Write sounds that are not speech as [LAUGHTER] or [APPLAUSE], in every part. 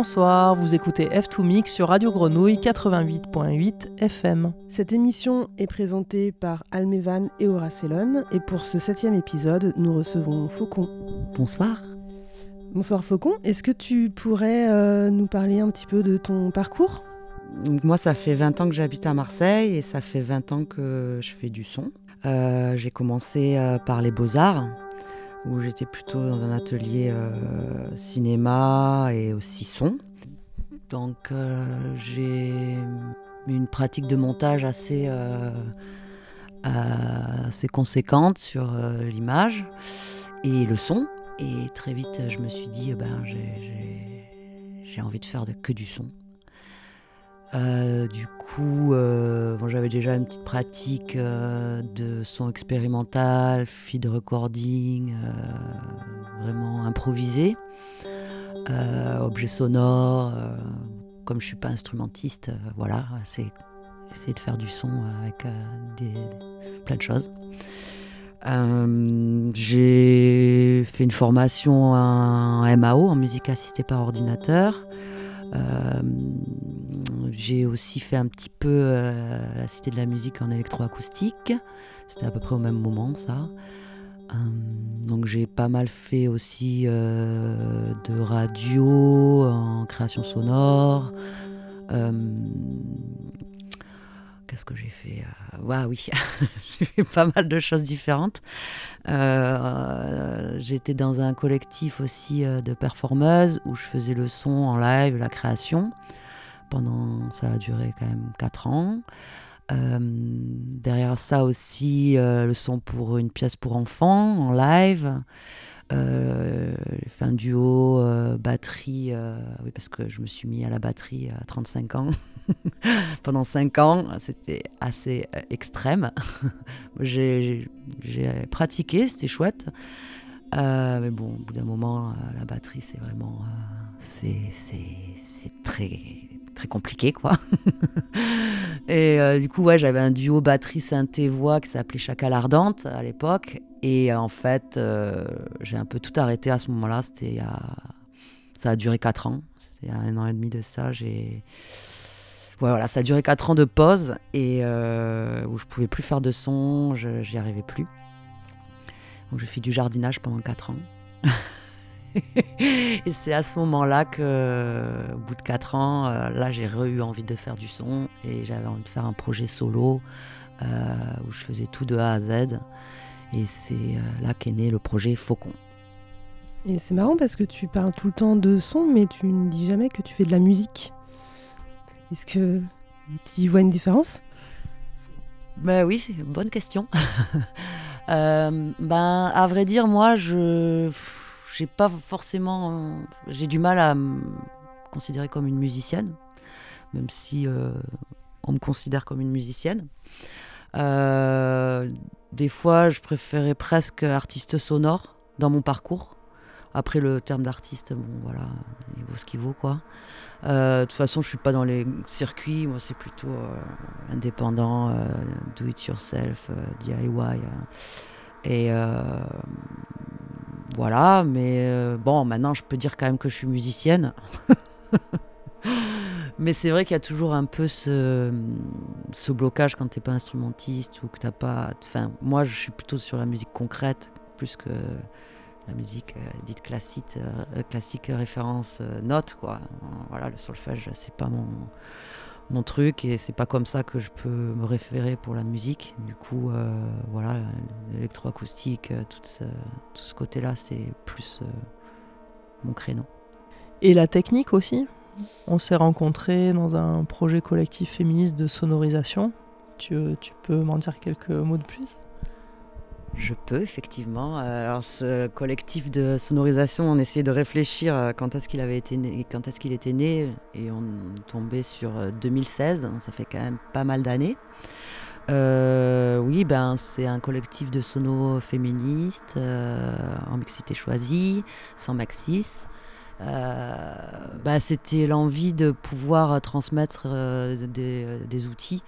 Bonsoir, vous écoutez F2 Mix sur Radio Grenouille 88.8 FM. Cette émission est présentée par Almevan et Horacelon et pour ce septième épisode, nous recevons Faucon. Bonsoir. Bonsoir Faucon, est-ce que tu pourrais euh, nous parler un petit peu de ton parcours? Moi, ça fait 20 ans que j'habite à Marseille et ça fait 20 ans que je fais du son. Euh, j'ai commencé euh, par les beaux-arts, où j'étais plutôt dans un atelier cinéma et aussi son. Donc j'ai une pratique de montage assez, assez conséquente sur l'image et le son. Et très vite, je me suis dit, ben, j'ai envie de faire que du son. Euh, du coup, euh, j'avais déjà une petite pratique euh, de son expérimental, feed recording, vraiment improvisé, objet sonore. comme je suis pas instrumentiste, voilà, c'est essayer de faire du son avec plein de choses. J'ai fait une formation en MAO, en musique assistée par ordinateur. J'ai aussi fait un petit peu euh, la Cité de la musique en électroacoustique. C'était à peu près au même moment, ça. donc j'ai pas mal fait aussi de radio en création sonore. Qu'est-ce que j'ai fait euh... oui, [LAUGHS] j'ai fait pas mal de choses différentes. Euh, J'étais dans un collectif aussi euh, de performeuses où je faisais le son en live, la création. Pendant, ça a duré quand même 4 ans. Euh, derrière ça aussi, euh, le son pour une pièce pour enfants en live. Euh, j'ai fait un duo batterie, oui, parce que je me suis mis à la batterie à 35 ans. [LAUGHS] Pendant 5 ans, c'était assez extrême. [LAUGHS] j'ai pratiqué, c'était chouette. mais bon, au bout d'un moment, la batterie, c'est vraiment. c'est très, très compliqué, quoi. [LAUGHS] et du coup, ouais, j'avais un duo batterie synthé-voix qui s'appelait Chacal Ardente à l'époque. Et euh, en fait, euh, j'ai un peu tout arrêté à ce moment-là. C'était Ça a duré 4 ans. C'était un an et demi de ça. J'ai... voilà, ça a duré 4 ans de pause et euh, où je pouvais plus faire de son, j'y arrivais plus. Donc j'ai fait du jardinage pendant 4 ans. [LAUGHS] [LAUGHS] et c'est à ce moment-là que, au bout de 4 ans, là j'ai eu envie de faire du son et j'avais envie de faire un projet solo où je faisais tout de A à Z. Et c'est euh, là qu'est né le projet Faucon. Et c'est marrant parce que tu parles tout le temps de son, mais tu ne dis jamais que tu fais de la musique. Est-ce que tu y vois une différence? Ben oui, c'est une bonne question. [LAUGHS] euh, ben, à vrai dire, moi, je j'ai pas forcément, j'ai du mal à me considérer comme une musicienne, même si euh, on me considère comme une musicienne. Euh, des fois, je préférais presque artiste sonore dans mon parcours. Après, le terme d'artiste, bon, voilà, il vaut ce qu'il vaut, quoi. Euh, de toute façon, je suis pas dans les circuits. Moi, c'est plutôt euh, indépendant, do it yourself, DIY. Et voilà. Mais bon, maintenant, je peux dire quand même que je suis musicienne. [LAUGHS] Mais c'est vrai qu'il y a toujours un peu ce, blocage quand t'es pas instrumentiste ou que t'as pas. Enfin, moi, je suis plutôt sur la musique concrète plus que la musique euh, dite classique, euh, classique référence euh, note. Voilà, le solfège, c'est pas mon mon truc et c'est pas comme ça que je peux me référer pour la musique. Du coup, voilà, l'électroacoustique, tout, ce, tout ce côté-là, c'est plus mon créneau. Et la technique aussi? On s'est rencontrés dans un projet collectif féministe de sonorisation. Tu, peux m'en dire quelques mots de plus? Je peux effectivement. Euh, alors ce collectif de sonorisation, on essayait de réfléchir euh, quand est-ce qu'il avait été quand est-ce qu'il était né, et on tombait sur 2016. Euh, ça fait quand même pas mal d'années. oui, ben c'est un collectif de sono féministes en mixité choisie, sans maxis. Bah, c'était l'envie de pouvoir transmettre des, outils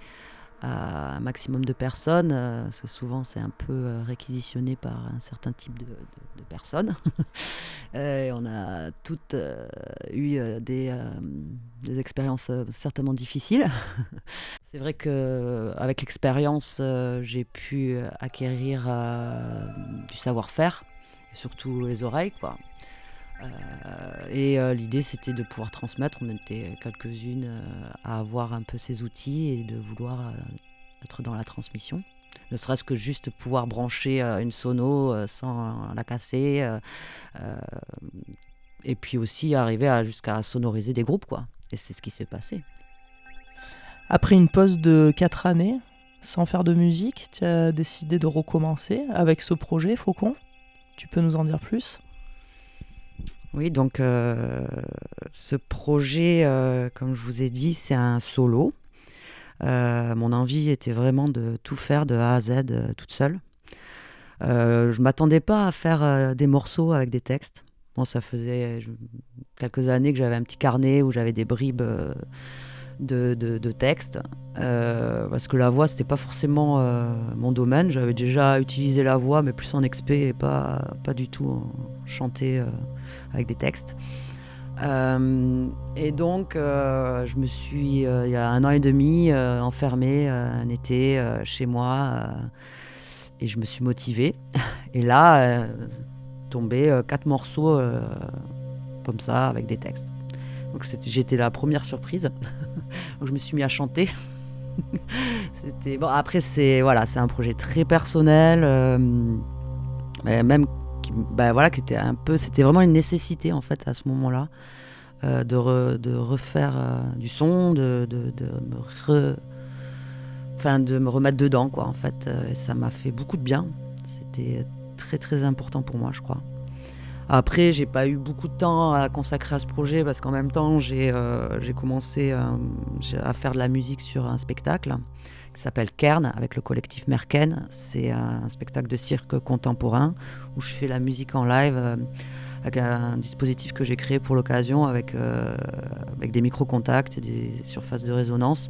à un maximum de personnes, euh, parce que souvent c'est un peu euh, réquisitionné par un certain type de, personnes. [LAUGHS] on a toutes euh, eu des, expériences certainement difficiles. [LAUGHS] c'est vrai que avec l'expérience, j'ai pu acquérir du savoir-faire, surtout les oreilles, quoi. Et l'idée, c'était de pouvoir transmettre. On était quelques-unes à avoir un peu ces outils et de vouloir être dans la transmission. Ne serait-ce que juste pouvoir brancher une sono sans la casser. et puis aussi arriver jusqu'à sonoriser des groupes, quoi. Et c'est ce qui s'est passé. Après une pause de 4 années, sans faire de musique, tu as décidé de recommencer avec ce projet Faucon? Tu peux nous en dire plus? Oui, donc ce projet, comme je vous ai dit, c'est un solo. Euh, mon envie était vraiment de tout faire de A à Z euh, toute seule. Euh, je m'attendais pas à faire des morceaux avec des textes. Bon, ça faisait quelques années que j'avais un petit carnet où j'avais des bribes de, de, textes. parce que la voix, c'était pas forcément mon domaine. J'avais déjà utilisé la voix, mais plus en expé et pas, pas du tout en chanter avec des textes. Euh, et donc, euh, je me suis, euh, il y a un an et demi, enfermée un été chez moi et je me suis motivée. [LAUGHS] Et là, tombé quatre morceaux comme ça avec des textes. Donc j'étais la première surprise. [LAUGHS] donc je me suis mis à chanter. [LAUGHS] bon. Après c'est voilà, un projet très personnel, même bah, voilà, qui était un peu, c'était vraiment une nécessité en fait à ce moment-là euh, de, refaire euh, du son, de, de, me de me remettre dedans quoi en fait. Euh, ça m'a fait beaucoup de bien. C'était très très important pour moi, je crois. Après, j'ai pas eu beaucoup de temps à consacrer à ce projet parce qu'en même temps, j'ai commencé à faire de la musique sur un spectacle qui s'appelle Kern avec le collectif Merken. C'est un spectacle de cirque contemporain où je fais la musique en live euh, avec un dispositif que j'ai créé pour l'occasion avec, euh, avec des micro-contacts et des surfaces de résonance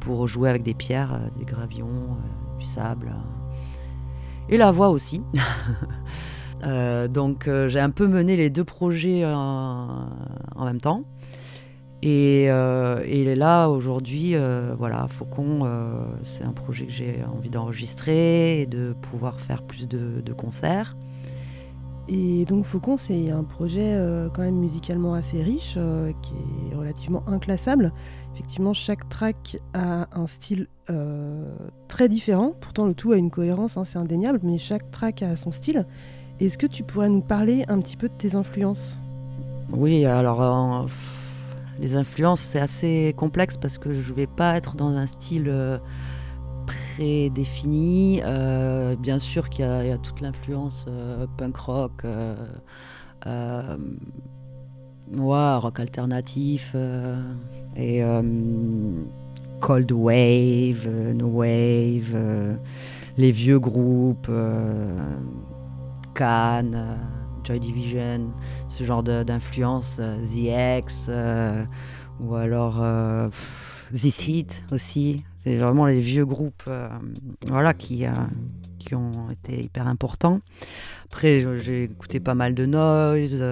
pour jouer avec des pierres, euh, des gravillons, du sable et la voix aussi. [LAUGHS] donc j'ai un peu mené les deux projets en même temps. Euh, et, il est là aujourd'hui, euh, voilà, Faucon, euh, c'est un projet que j'ai envie d'enregistrer et de pouvoir faire plus de, concerts. Et donc Faucon, c'est un projet quand même musicalement assez riche, qui est relativement inclassable. Effectivement, chaque track a un style très différent. Pourtant, le tout a une cohérence, hein, c'est indéniable, mais chaque track a son style. Est-ce que tu pourrais nous parler un petit peu de tes influences? Oui, alors les influences, c'est assez complexe parce que je ne vais pas être dans un style euh, prédéfini. Euh, bien sûr qu'il y, a toute l'influence euh, punk rock, rock alternatif et cold wave, no wave, les vieux groupes, Cannes. Joy Division, ce genre d'influence, euh, The X, euh, ou alors euh, This Hit aussi. C'est vraiment les vieux groupes voilà, qui, qui ont été hyper importants. Après, j'ai écouté pas mal de noise.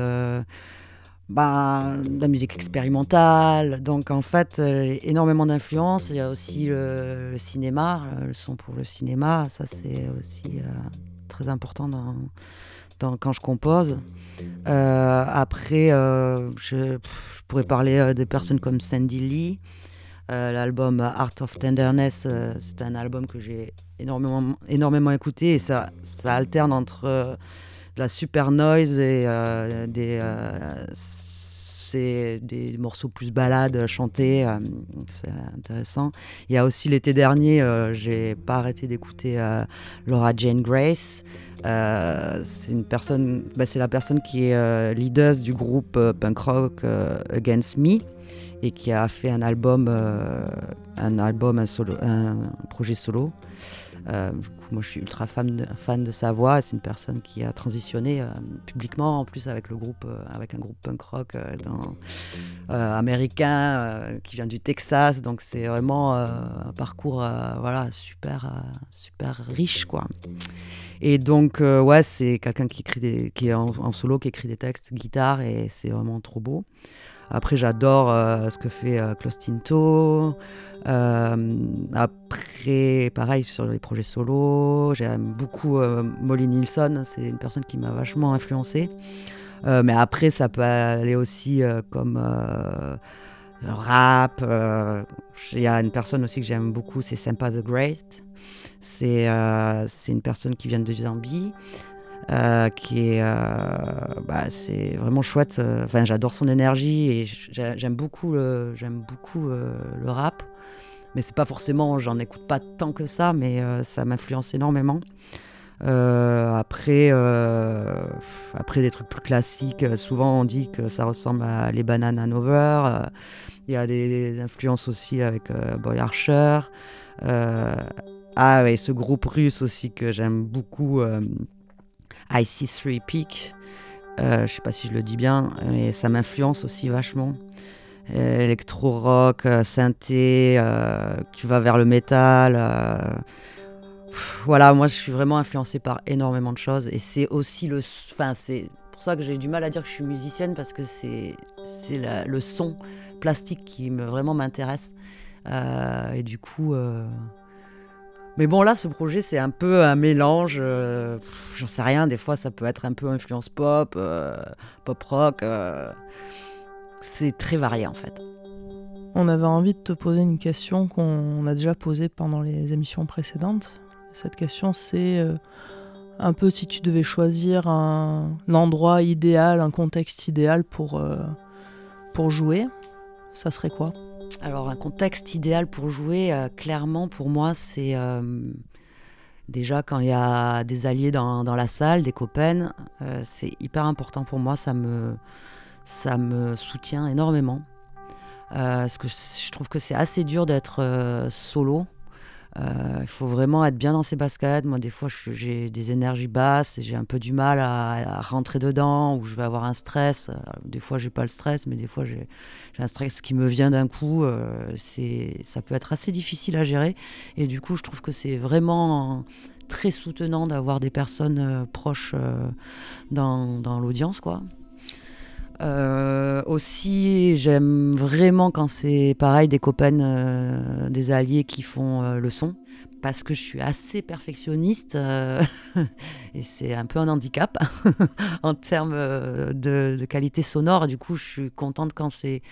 Bah, de la musique expérimentale. Donc en fait, énormément d'influence. Il y a aussi le, cinéma, le son pour le cinéma. Ça, c'est aussi très important dans, quand je compose. Euh, après, euh, je, pourrais parler euh, des personnes comme Sandy Lee. L'album Art of Tenderness, c'est un album que j'ai énormément, écouté et ça, alterne entre la super noise et des, morceaux plus balades chantés. c'est intéressant. Il y a aussi l'été dernier, j'ai pas arrêté d'écouter Laura Jane Grace. Euh, c'est une personne, bah, c'est la personne qui est euh, leader du groupe euh, punk rock Against Me et qui a fait un album, un album, un, projet solo. moi, je suis ultra fan de, sa voix. C'est une personne qui a transitionné publiquement, en plus avec le groupe, avec un groupe punk rock américain qui vient du Texas. Donc c'est vraiment un parcours voilà, super, super riche. quoi. Et donc, ouais, c'est quelqu'un qui, écrit qui est en, solo, qui écrit des textes, guitare, et c'est vraiment trop beau. Après, j'adore ce que fait Klaus Tinto. après, pareil, sur les projets solo, j'aime beaucoup Molly Nilsson, c'est une personne qui m'a vachement influencé. Euh, mais après, ça peut aller aussi euh, comme euh, rap. Il y a une personne aussi que j'aime beaucoup, c'est Sempa the Great. C'est une personne qui vient de Zambie. qui est bah, c'est vraiment chouette enfin j'adore son énergie et j'aime beaucoup le beaucoup le rap mais c'est pas forcément j'en écoute pas tant que ça mais ça m'influence énormément euh, après, euh, après des trucs plus classiques, euh, souvent on dit que ça ressemble à les bananes Hanover. Il y a des, influences aussi avec Boy Archer. Ah, et ce groupe russe aussi que j'aime beaucoup, ic 3 Peak. je sais pas si je le dis bien, mais ça m'influence aussi vachement. Électro-rock, synthé, qui va vers le métal voilà, moi je suis vraiment influencée par énormément de choses et c'est aussi le. Enfin, c'est pour ça que j'ai du mal à dire que je suis musicienne parce que c'est le son plastique qui me, vraiment m'intéresse. Euh, et du coup. Euh, mais bon, là, ce projet, c'est un peu un mélange. Euh, j'en sais rien, des fois, ça peut être un peu influence pop, pop rock. c'est très varié en fait. On avait envie de te poser une question qu'on a déjà posée pendant les émissions précédentes. Cette question, c'est euh, un peu si tu devais choisir un, endroit idéal, un contexte idéal euh, pour jouer, ça serait quoi? Alors, un contexte idéal pour jouer, euh, clairement, pour moi, c'est déjà quand il y a des alliés dans, la salle, des copains, c'est hyper important pour moi, ça me, ça me soutient énormément. parce que je trouve que c'est assez dur d'être solo euh, il faut vraiment être bien dans ses baskets. Moi, des fois, j'ai des énergies basses et j'ai un peu du mal à, rentrer dedans ou je vais avoir un stress. Euh, des fois, j'ai pas le stress, mais des fois, j'ai un stress qui me vient d'un coup. Euh, ça peut être assez difficile à gérer. Et du coup, je trouve que c'est vraiment très soutenant d'avoir des personnes proches dans, dans l'audience, quoi. Euh, aussi, j'aime vraiment quand c'est pareil des copains, euh, des alliés qui font euh, le son, parce que je suis assez perfectionniste [LAUGHS] et c'est un peu un handicap [LAUGHS] en termes de, de, qualité sonore. Du coup, je suis contente quand c'est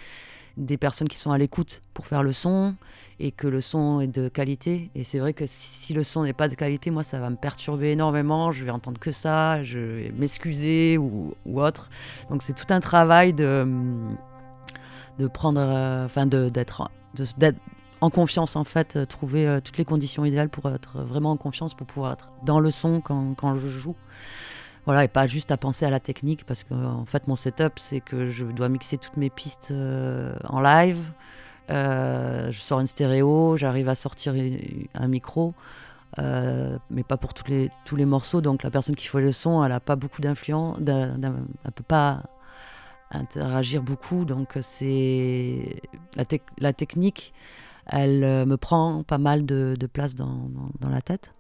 des personnes qui sont à l'écoute pour faire le son et que le son est de qualité. Et c'est vrai que si le son n'est pas de qualité, moi, ça va me perturber énormément. Je vais entendre que ça, je vais m'excuser ou, autre. Donc c'est tout un travail de, de prendre, euh, enfin, d'être en confiance en fait, euh, trouver euh, toutes les conditions idéales pour être vraiment en confiance, pour pouvoir être dans le son quand, quand je joue. Voilà, et pas juste à penser à la technique, parce que en fait, mon setup, c'est que je dois mixer toutes mes pistes euh, en live. Euh, je sors une stéréo, j'arrive à sortir un micro, euh, mais pas pour tous les, tous les morceaux. Donc la personne qui fait le son, elle n'a pas beaucoup d'influence, elle ne peut pas interagir beaucoup. Donc c'est la, technique, elle me prend pas mal de, place dans, la tête.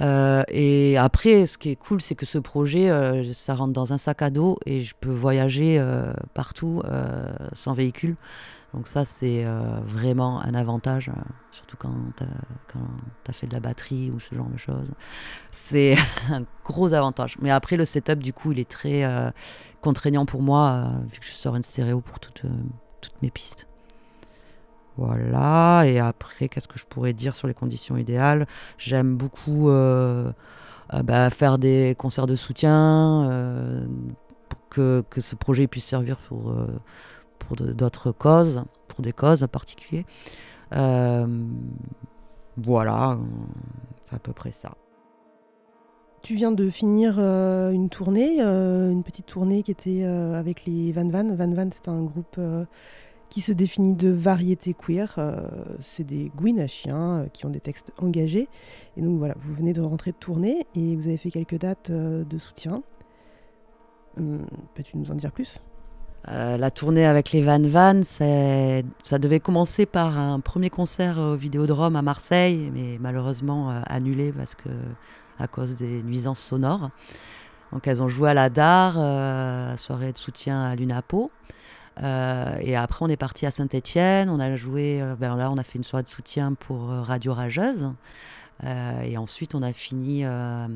Euh, et après, ce qui est cool, c'est que ce projet, euh, ça rentre dans un sac à dos et je peux voyager euh, partout sans véhicule. Donc ça, c'est vraiment un avantage, surtout quand tu as, fait de la batterie ou ce genre de choses. C'est [LAUGHS] un gros avantage. Mais après, le setup, du coup, il est très contraignant pour moi, vu que je sors une stéréo pour toutes mes pistes. Voilà, et après, qu'est-ce que je pourrais dire sur les conditions idéales? J'aime beaucoup euh, euh, bah, faire des concerts de soutien euh, pour que, ce projet puisse servir pour, pour d'autres causes, pour des causes en particulier. voilà, c'est à peu près ça. Tu viens de finir une tournée, une petite tournée qui était avec les Van Van. Van Van, c'est un groupe qui se définit de variété queer. Euh, c'est des chiens euh, qui ont des textes engagés. Et donc voilà, vous venez de rentrer de tournée et vous avez fait quelques dates euh, de soutien. Hum, peux-tu nous en dire plus? Euh, la tournée avec les Van Van, ça devait commencer par un premier concert au Vidéodrome à Marseille, mais malheureusement annulé parce que à cause des nuisances sonores. Donc elles ont joué à la DAR, la soirée de soutien à l'UNAPO. Et après on est parti à Saint-Étienne, on a joué, ben là on a fait une soirée de soutien pour Radio Rageuse. et ensuite on a fini à,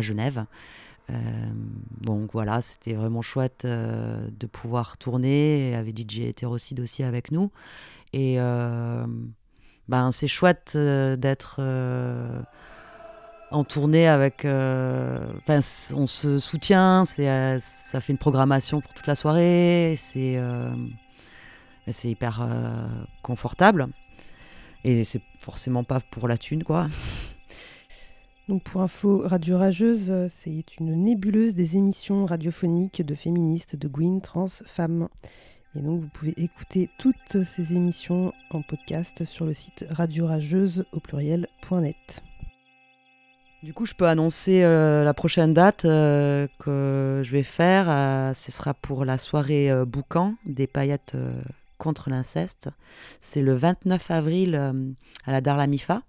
Genève. Euh, donc voilà, c'était vraiment chouette euh, de pouvoir tourner avec DJ Hétérocide aussi avec nous. Et euh, ben, c'est chouette d'être en tournée avec. Enfin, on se soutient, c'est, ça fait une programmation pour toute la soirée, c'est, c'est hyper confortable. Et c'est forcément pas pour la thune, quoi. [LAUGHS] Donc pour info, Radio Rageuse, euh, c'est une nébuleuse des émissions radiophoniques de féministes, de Gwyn, trans, femmes. Et donc vous pouvez écouter toutes ces émissions en podcast sur le site radiorageuse au pluriel.net. Du coup, je peux annoncer euh, la prochaine date euh, que je vais faire. ce sera pour la soirée boucan des paillettes contre l'inceste. C'est le 29 avril à la Darlamifa.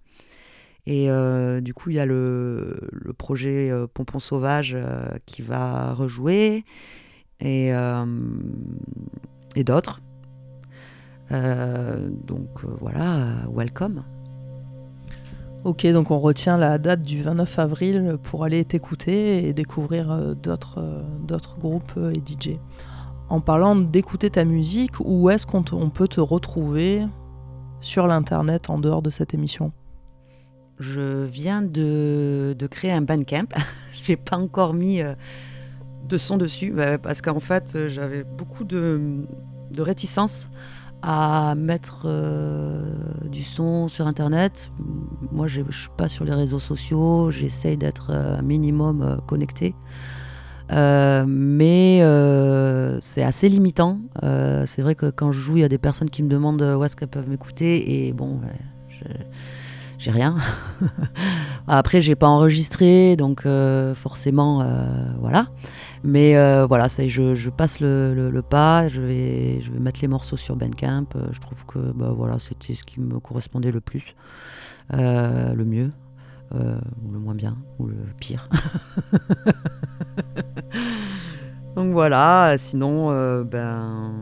Et euh, du coup, il y a le, projet euh, Pompon Sauvage euh, qui va rejouer et, et d'autres. donc voilà, welcome. Ok, donc on retient la date du 29 avril pour aller t'écouter et découvrir d'autres groupes et DJ. En parlant d'écouter ta musique, où est-ce qu'on peut te retrouver sur l'internet en dehors de cette émission? Je viens de, créer un bandcamp. [LAUGHS] J'ai pas encore mis euh, de son dessus bah, parce qu'en fait euh, j'avais beaucoup de, réticence à mettre euh, du son sur internet. Moi je suis pas sur les réseaux sociaux, j'essaye d'être un minimum connecté. mais c'est assez limitant. c'est vrai que quand je joue, il y a des personnes qui me demandent où est-ce qu'elles peuvent m'écouter. Et bon, j'ai rien. [LAUGHS] Après, j'ai pas enregistré, donc euh, forcément, euh, voilà. Mais euh, voilà, ça, je, je passe le, pas. Je vais, mettre les morceaux sur Bandcamp. je trouve que bah, voilà, c'était ce qui me correspondait le plus, le mieux, ou le moins bien, ou le pire. [LAUGHS] donc voilà. Sinon, ben,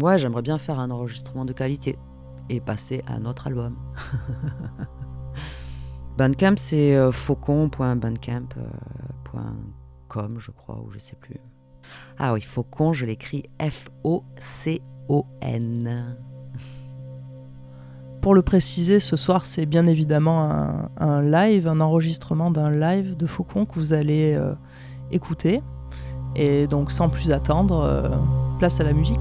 ouais, j'aimerais bien faire un enregistrement de qualité et passer à notre album. [LAUGHS] Bandcamp, c'est euh, je crois, ou je sais plus. Ah oui, Faucon, je l'écris F-O-C-O-N. [LAUGHS] Pour le préciser, ce soir, c'est bien évidemment un, live, un enregistrement d'un live de Faucon que vous allez euh, écouter. Et donc, sans plus attendre, euh, place à la musique.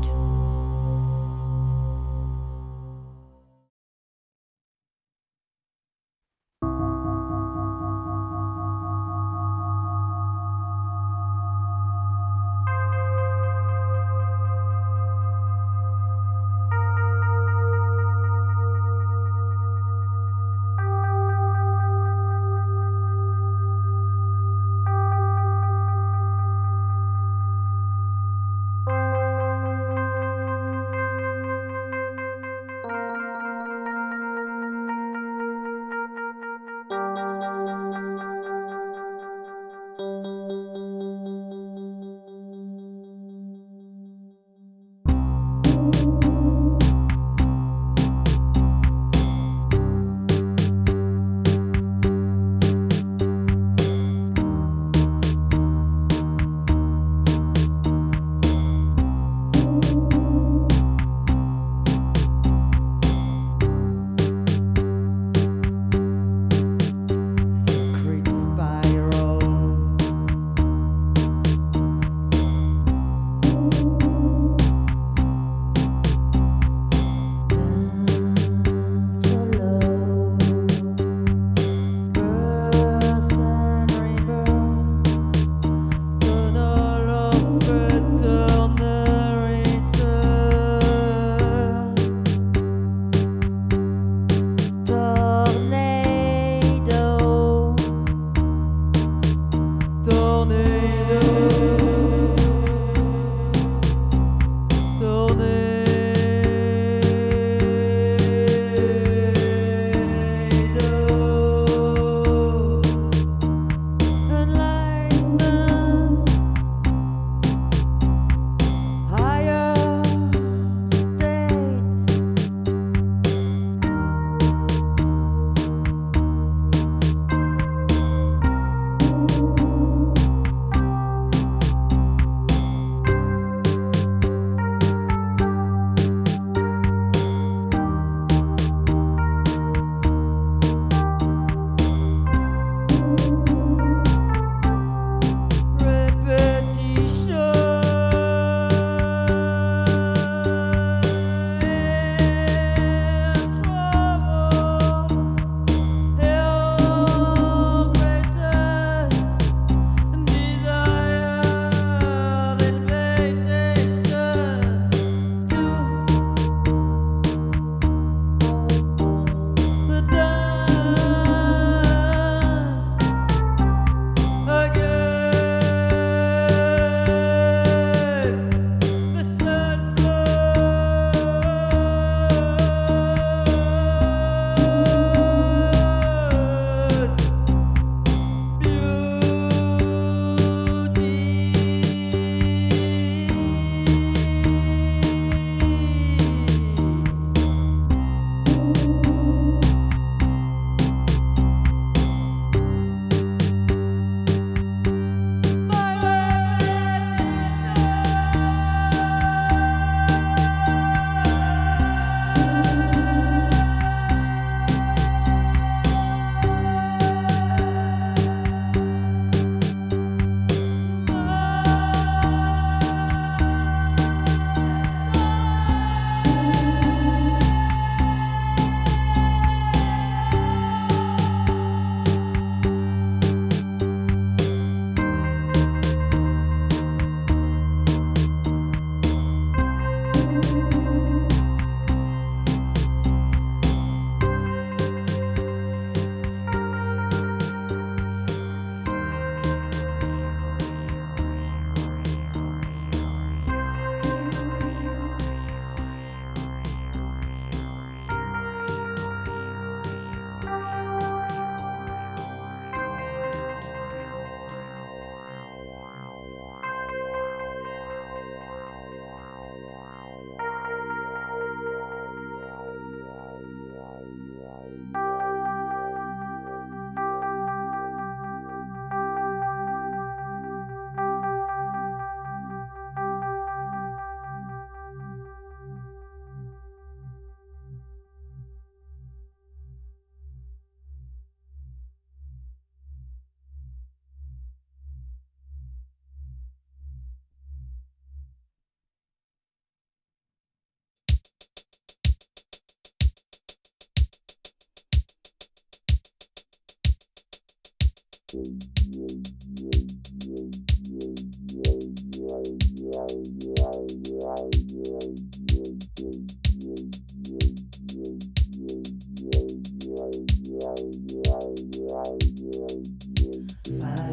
Bye.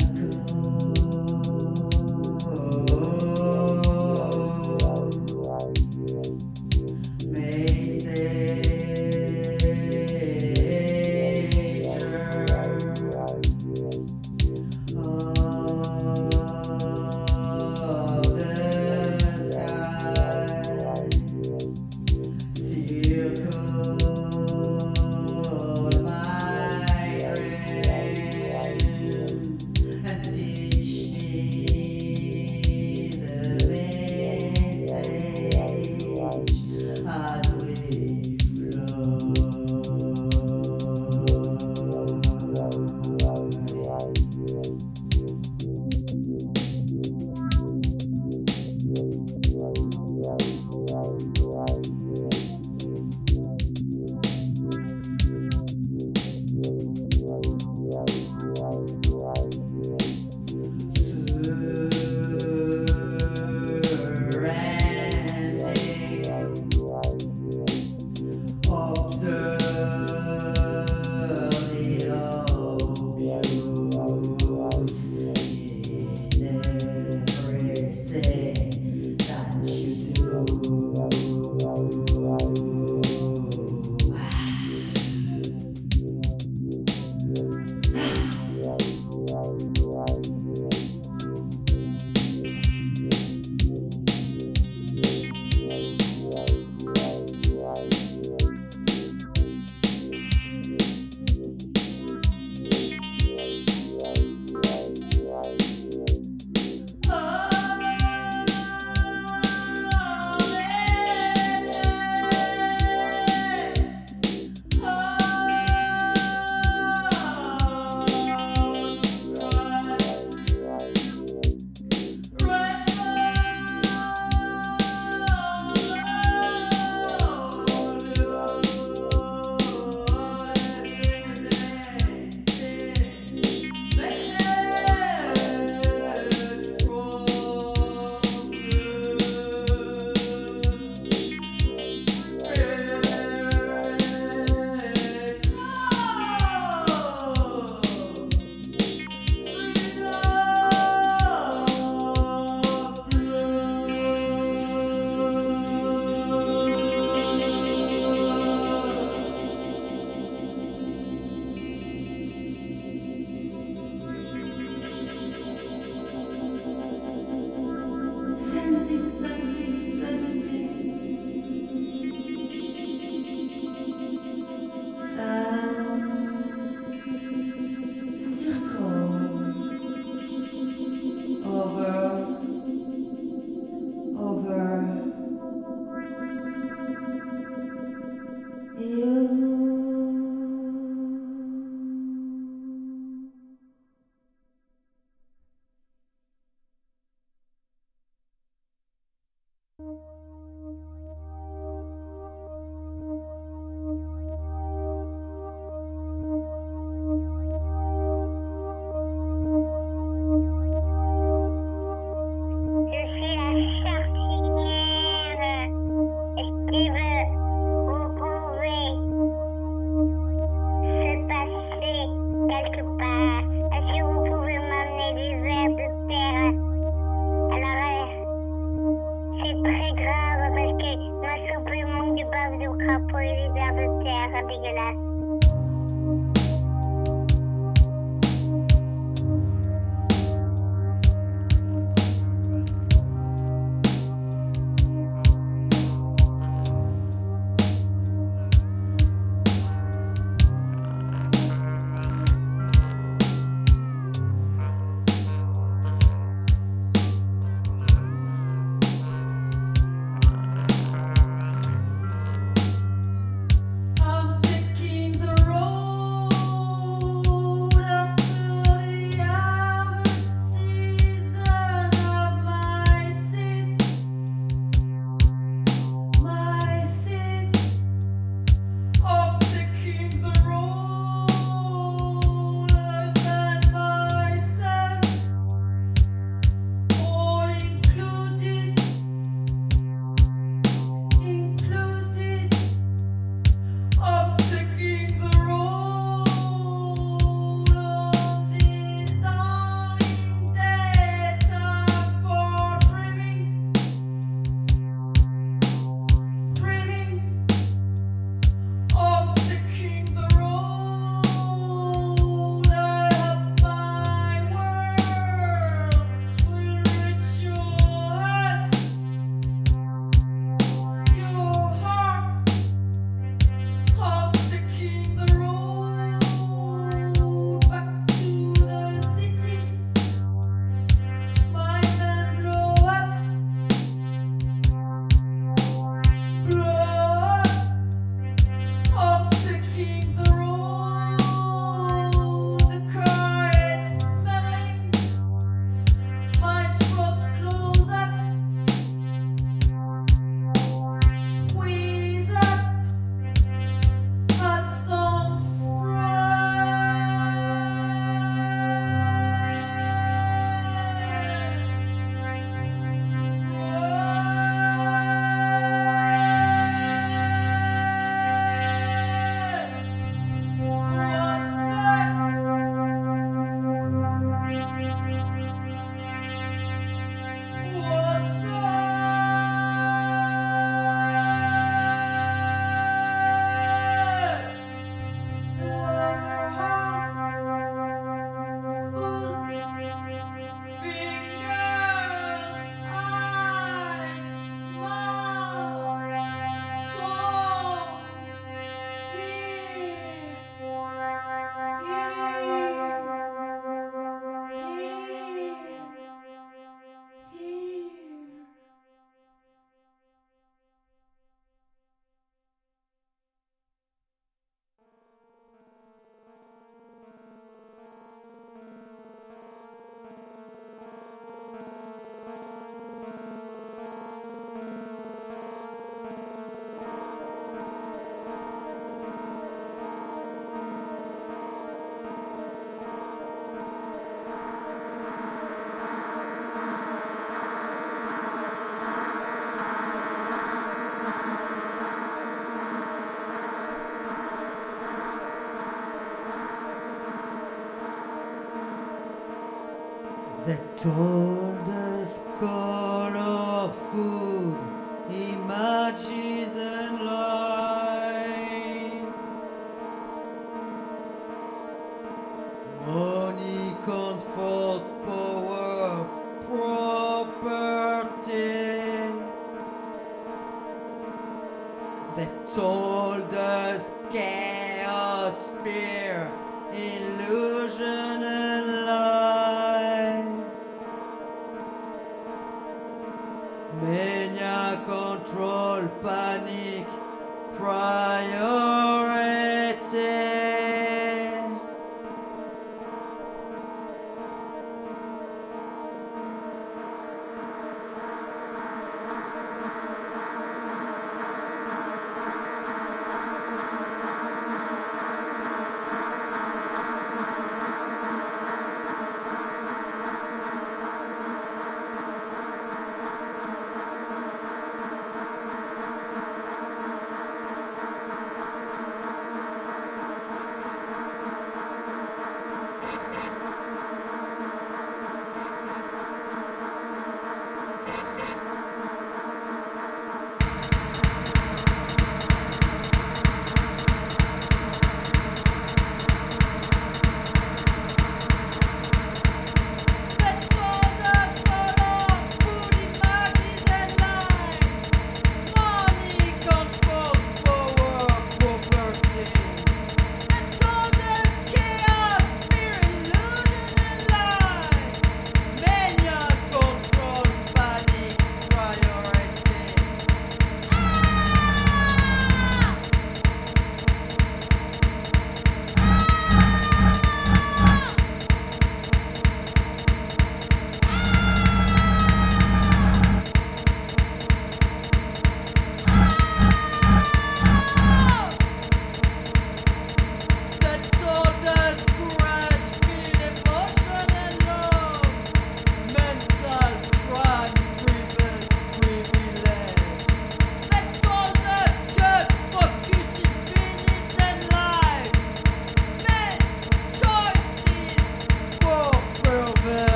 더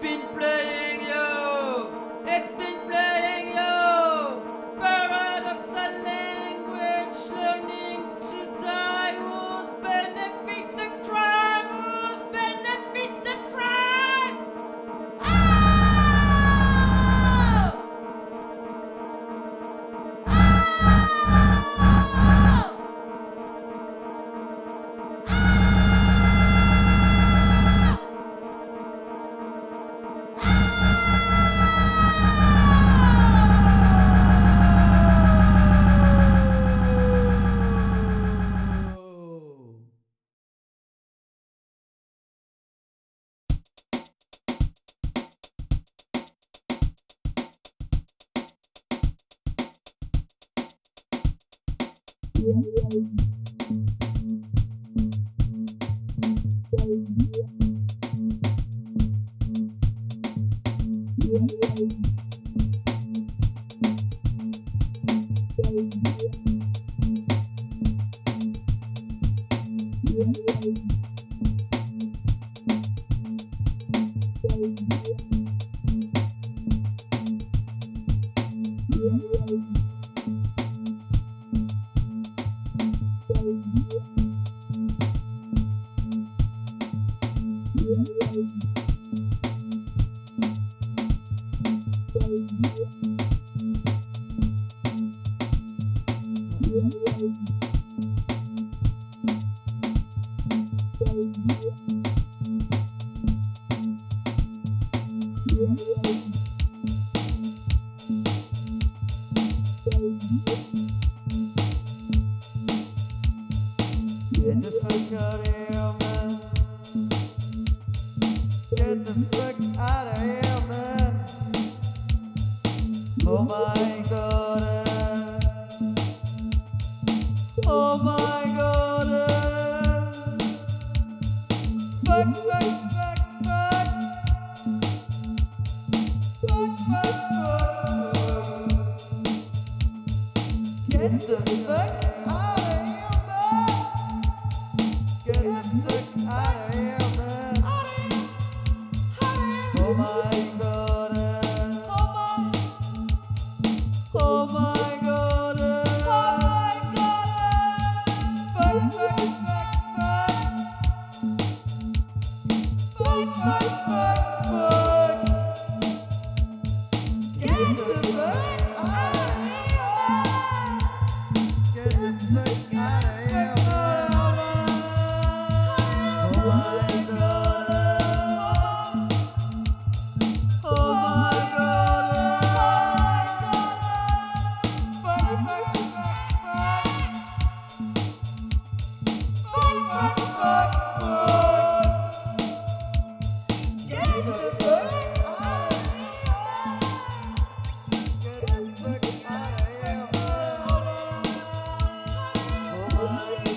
the fuck In the forgotten love.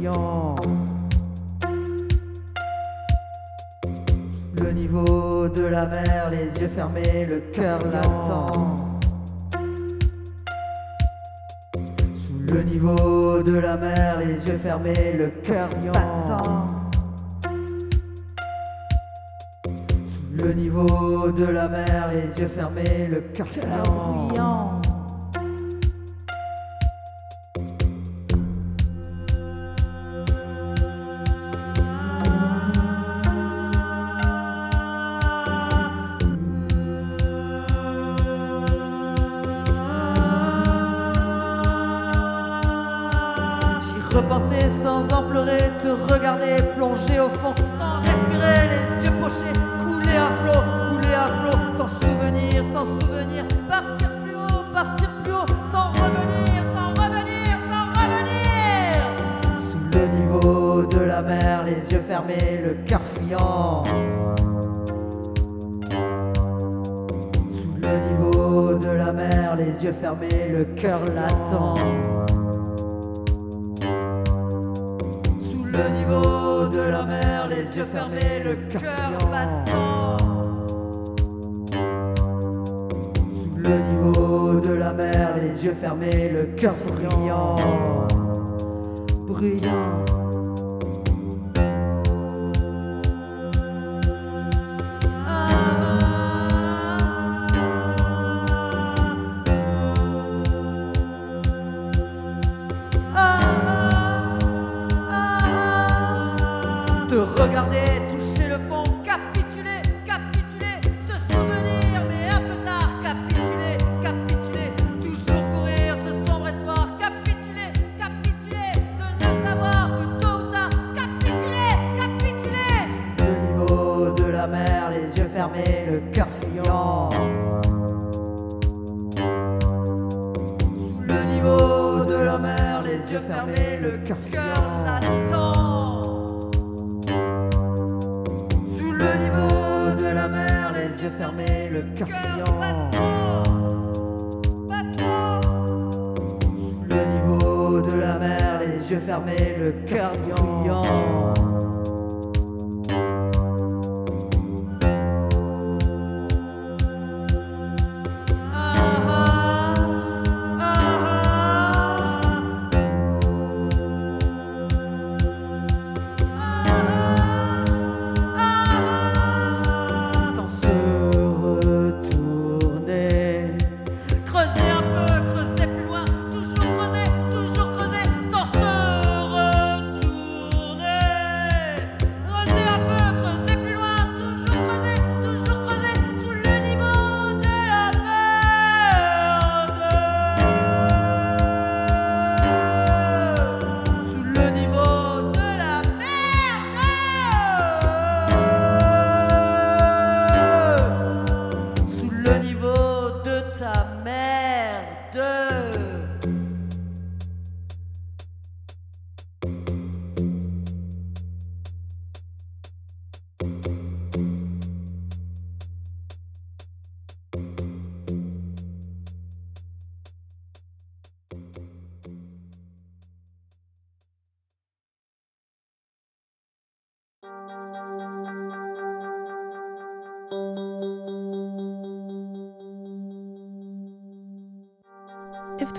Fuyant. Le niveau de la mer, les yeux fermés, le cœur latent. Sous le niveau de la mer, les yeux fermés, le cœur battant. Sous le niveau de la mer, les yeux fermés, le cœur fuyant. Le niveau de la mer, les yeux fermés, le cœur battant. Sous le niveau de la mer, les yeux fermés, le cœur brillant. Brillant. 很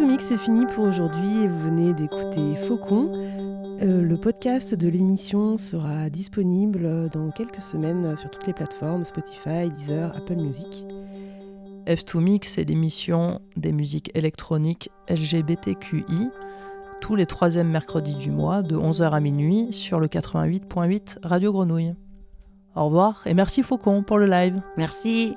F2Mix c'est fini pour aujourd'hui et vous venez d'écouter Faucon. Euh, le podcast de l'émission sera disponible dans quelques semaines sur toutes les plateformes Spotify, Deezer, Apple Music. F2Mix, c'est l'émission des musiques électroniques LGBTQI, tous les troisièmes mercredis du mois, de 11h à minuit, sur le 88.8 Radio Grenouille. Au revoir et merci Faucon pour le live. Merci.